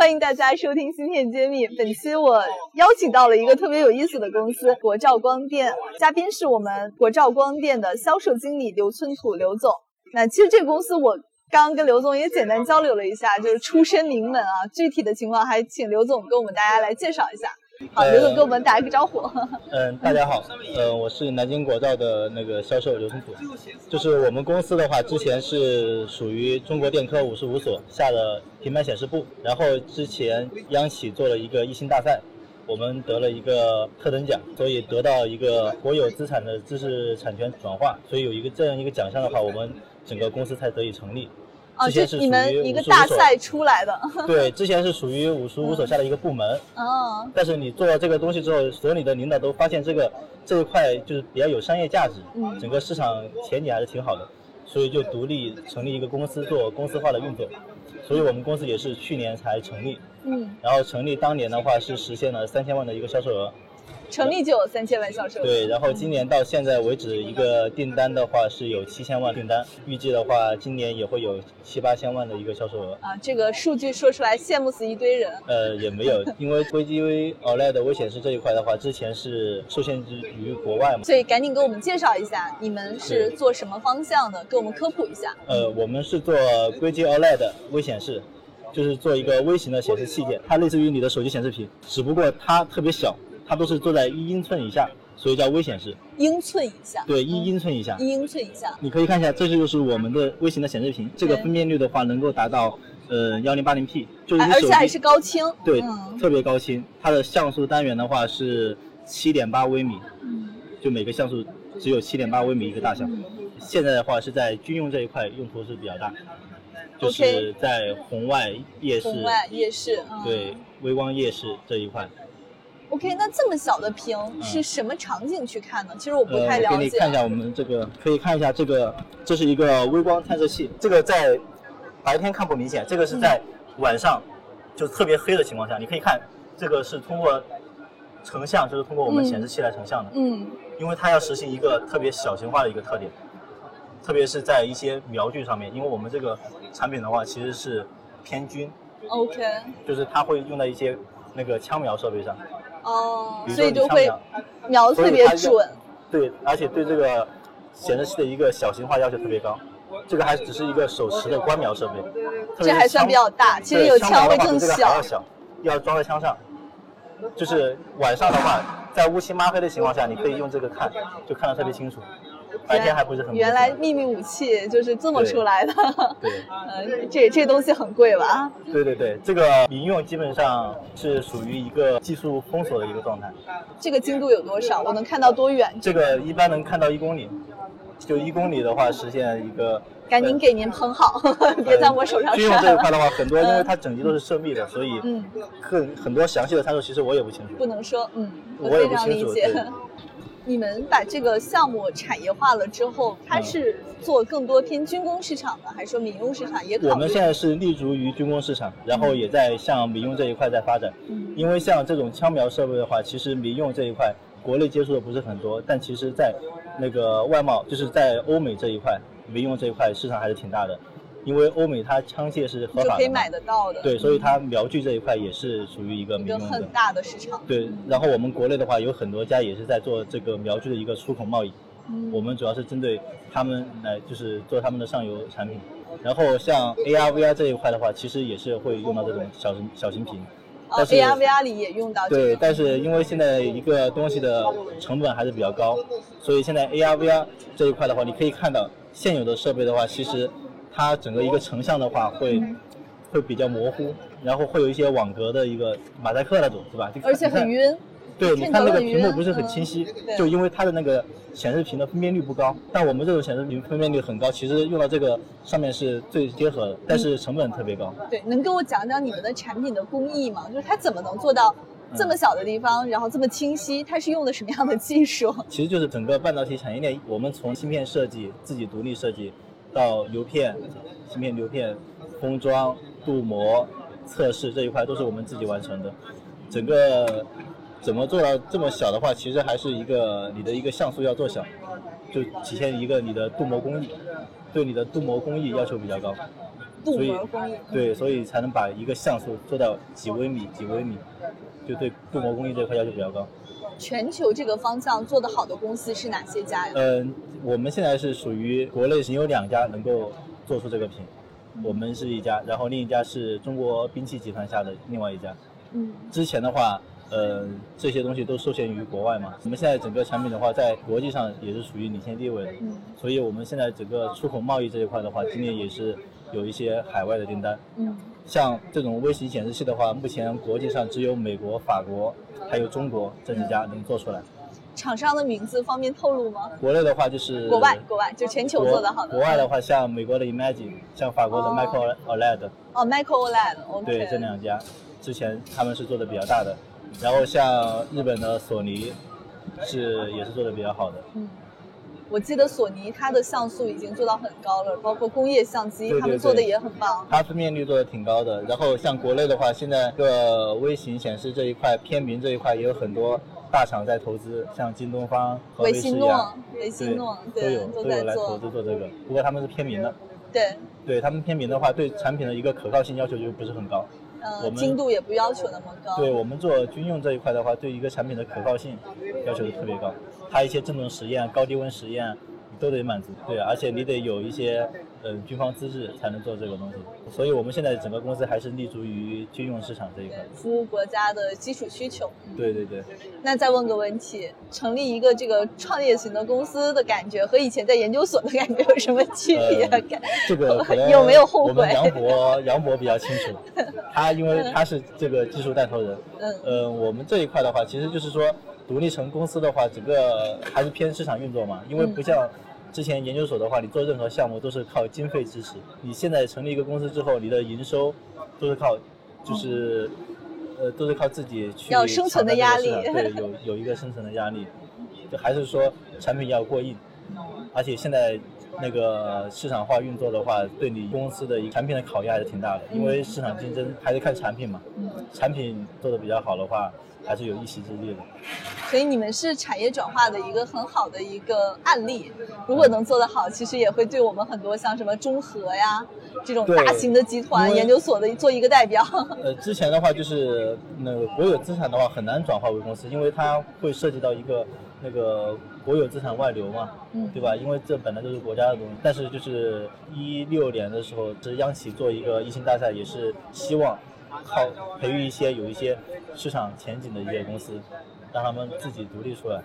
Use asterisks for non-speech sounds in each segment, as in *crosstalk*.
欢迎大家收听《芯片揭秘》。本期我邀请到了一个特别有意思的公司——国兆光电，嘉宾是我们国兆光电的销售经理刘春土刘总。那其实这个公司我刚刚跟刘总也简单交流了一下，就是出身名门啊。具体的情况还请刘总跟我们大家来介绍一下。好，刘总跟我们打一个招呼。*laughs* 嗯，大家好，呃，我是南京国造的那个销售刘春土。就是我们公司的话，之前是属于中国电科五十五所下的平板显示部，然后之前央企做了一个一星大赛，我们得了一个特等奖，所以得到一个国有资产的知识产权转化，所以有一个这样一个奖项的话，我们整个公司才得以成立。哦，这是你们一个大赛出来的。*laughs* 对，之前是属于五十五所下的一个部门。哦。但是你做了这个东西之后，所里的领导都发现这个这一块就是比较有商业价值，整个市场前景还是挺好的，所以就独立成立一个公司做公司化的运作。所以我们公司也是去年才成立。嗯。然后成立当年的话是实现了三千万的一个销售额。成立就有三千万销售。对，然后今年到现在为止，一个订单的话是有七千万订单，预计的话今年也会有七八千万的一个销售额。啊，这个数据说出来羡慕死一堆人。呃，也没有，因为硅基微 OLED 微显示这一块的话，之前是受限制于国外嘛。所以赶紧给我们介绍一下，你们是做什么方向的？给我们科普一下。呃，我们是做硅基 OLED 微显示，就是做一个微型的显示器件，它类似于你的手机显示屏，只不过它特别小。它都是做在一英寸以下，所以叫微显示。英寸以下。对，一英寸以下。一英寸以下。你可以看一下，这就是我们的微型的显示屏，这个分辨率的话能够达到呃幺零八零 P，就是而且还是高清。对，特别高清。它的像素单元的话是七点八微米，就每个像素只有七点八微米一个大小。现在的话是在军用这一块用途是比较大，就是在红外夜视。红外夜视。对，微光夜视这一块。OK，那这么小的屏是什么场景去看呢？其实我不太了解。给你看一下我们这个，可以看一下这个，这是一个微光探测器。这个在白天看不明显，这个是在晚上就特别黑的情况下，你可以看这个是通过成像，就是通过我们显示器来成像的。嗯。因为它要实行一个特别小型化的一个特点，特别是在一些瞄具上面，因为我们这个产品的话其实是偏军。OK。就是它会用在一些那个枪瞄设备上。哦，所以就会瞄特别准。对，而且对这个显示器的一个小型化要求特别高。这个还只是一个手持的观瞄设备，这还算比较大。其实有枪会更小。要装在枪上，就是晚上的话，在乌漆抹黑的情况下，你可以用这个看，就看得特别清楚。白天还不是很。原来秘密武器就是这么出来的。对。*laughs* 呃，这这东西很贵吧？对对对，这个民用基本上是属于一个技术封锁的一个状态。这个精度有多少？我能看到多远？这个一般能看到一公里，就一公里的话实现一个。*laughs* 赶紧给您喷好，*laughs* 别在我手上。军用这一块的话，很多因为它整机都是涉密的，所以很很多详细的参数其实我也不清楚。不能说，嗯，我也不清楚。你们把这个项目产业化了之后，它是做更多偏军工市场的，还是说民用市场也？我们现在是立足于军工市场，然后也在向民用这一块在发展。嗯。因为像这种枪瞄设备的话，其实民用这一块国内接触的不是很多，但其实在那个外贸，就是在欧美这一块，民用这一块市场还是挺大的。因为欧美它枪械是合法的，可以买得到的。对，所以它瞄具这一块也是属于一个民用的。很大的市场。对，然后我们国内的话有很多家也是在做这个瞄具的一个出口贸易。嗯。我们主要是针对他们来，就是做他们的上游产品。然后像 AR、VR 这一块的话，其实也是会用到这种小型小型屏。哦，AR、VR 里也用到。对，但是因为现在一个东西的成本还是比较高，所以现在 AR、VR 这一块的话，你可以看到现有的设备的话，其实。它整个一个成像的话会会比较模糊，然后会有一些网格的一个马赛克那种，是吧？而且很晕。对，你看那个屏幕不是很清晰，就因为它的那个显示屏的分辨率不高。但我们这种显示屏分辨率很高，其实用到这个上面是最贴合的，但是成本特别高。对，能跟我讲讲你们的产品的工艺吗？就是它怎么能做到这么小的地方，然后这么清晰？它是用的什么样的技术？其实就是整个半导体产业链，我们从芯片设计自己独立设计。到流片、芯片流片、封装、镀膜、测试这一块都是我们自己完成的。整个怎么做到这么小的话，其实还是一个你的一个像素要做小，就体现一个你的镀膜工艺，对你的镀膜工艺要求比较高。镀所以膜工艺。对，所以才能把一个像素做到几微米、几微米，就对镀膜工艺这块要求比较高。全球这个方向做得好的公司是哪些家呀？嗯，我们现在是属于国内仅有两家能够做出这个品，我们是一家，然后另一家是中国兵器集团下的另外一家。嗯，之前的话，呃，这些东西都受限于国外嘛。我们现在整个产品的话，在国际上也是属于领先地位的，嗯所以我们现在整个出口贸易这一块的话，今年也是有一些海外的订单。嗯，像这种微型显示器的话，目前国际上只有美国、法国还有中国这几家能做出来。厂商的名字方便透露吗？国内的话就是国外，国外就全球做的好的。国外的话，像美国的 Imagine，像法国的哦 Micro OLED，、哦，Micro OLED，OK。对这两家，之前他们是做的比较大的。然后像日本的索尼，是也是做的比较好的。嗯，我记得索尼它的像素已经做到很高了，包括工业相机，他们做的也很棒。它分辨率做的挺高的。然后像国内的话，现在这个微型显示这一块、偏屏这一块也有很多大厂在投资，像京东方、和维威视信诺呀，，维信诺，都有都都有来投在做。资做这个。不过他们是偏民的，对，对他们偏民的话，对产品的一个可靠性要求就不是很高。我呃，们精度也不要求那么高。对我们做军用这一块的话，对一个产品的可靠性要求是特别高，它一些振动实验、高低温实验你都得满足。对，而且你得有一些呃军方资质才能做这个东西。所以我们现在整个公司还是立足于军用市场这一块。服务国家的基础需求。对对对，那再问个问题，成立一个这个创业型的公司的感觉和以前在研究所的感觉有什么区别？这个有没有后悔我们杨博杨博比较清楚，*laughs* 他因为他是这个技术带头人。嗯呃，我们这一块的话，其实就是说，独立成公司的话，整个还是偏市场运作嘛，因为嗯不像之前研究所的话，你做任何项目都是靠经费支持。你现在成立一个公司之后，你的营收都是靠，就是，呃，都是靠自己去嗯要有生存的压力对，有有一个生存的压力，就还是说产品要过硬，而且现在。那个市场化运作的话，对你公司的一个产品的考验还是挺大的，因为市场竞争还是看产品嘛。嗯产品做的比较好的话，还是有一席之地的。所以你们是产业转化的一个很好的一个案例。如果能做得好，其实也会对我们很多像什么中核呀这种大型的集团研究所的做一个代表。呃，之前的话就是那个国有资产的话很难转化为公司，因为它会涉及到一个那个国有资产外流嘛，嗯对吧？因为这本来就是国家的东西。但是就是一六年的时候，是央企做一个一星大赛，也是希望靠培育一些有一些市场前景的一些公司，让他们自己独立出来，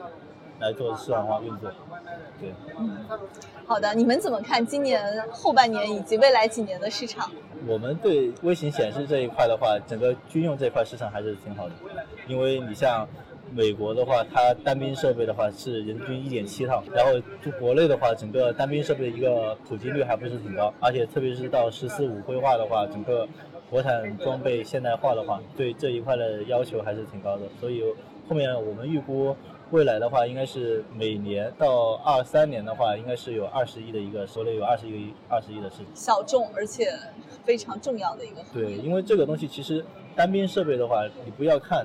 来做市场化运作。对。嗯好的，你们怎么看今年后半年以及未来几年的市场？我们对微型显示这一块的话，整个军用这块市场还是挺好的，因为你像美国的话，它单兵设备的话是人均一点七套，然后就国内的话，整个单兵设备的一个普及率还不是挺高，而且特别是到“十四五”规划的话，整个国产装备现代化的话，对这一块的要求还是挺高的，所以后面我们预估。未来的话，应该是每年到二三年的话，应该是有二十亿的一个，国内有二十亿二十亿的市场。小众而且非常重要的一个。对，因为这个东西其实单兵设备的话，你不要看，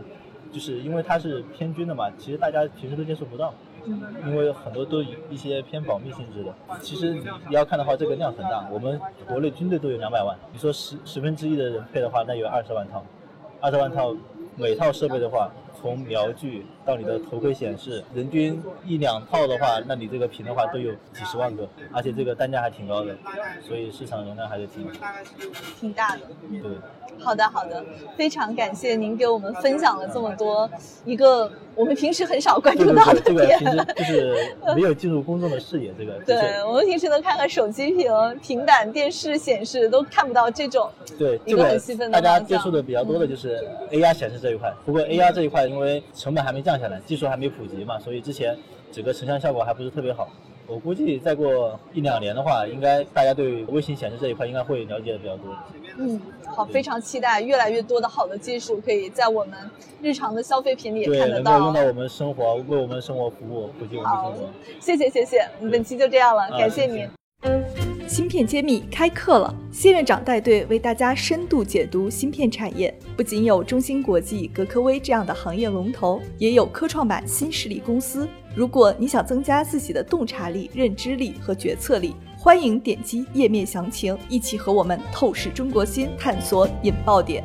就是因为它是偏军的嘛，其实大家平时都接触不到，嗯因为很多都一些偏保密性质的。其实你要看的话，这个量很大，我们国内军队都有两百万，你说十十分之一的人配的话，那有二十万套，二十万套，每套设备的话。从瞄具到你的头盔显示，人均一两套的话，那你这个屏的话都有几十万个，而且这个单价还挺高的，所以市场容量还是挺挺大的。对。好的，好的，非常感谢您给我们分享了这么多一个我们平时很少关注到的点。这个平时就是 *laughs* 没有进入公众的视野，这个 *laughs* 对我们平时能看看手机屏、平板电视显示，都看不到这种对一个这个很细分的大家接触的比较多的就是 AR 显示这一块。不过 AR 这一块因为成本还没降下来，技术还没普及嘛，所以之前整个成像效果还不是特别好。我估计再过一两年的话，应该大家对微型显示这一块应该会了解的比较多。嗯，好，非常期待越来越多的好的技术可以在我们日常的消费品里也，看得到能够用到。我们生活，为我们生活服务，普及我们生活。，谢谢谢谢，本期就这样了，啊感谢谢谢您。芯片揭秘开课了，谢院长带队为大家深度解读芯片产业。不仅有中芯国际、格科微这样的行业龙头，也有科创板新势力公司。如果你想增加自己的洞察力、认知力和决策力，欢迎点击页面详情，一起和我们透视中国芯，探索引爆点。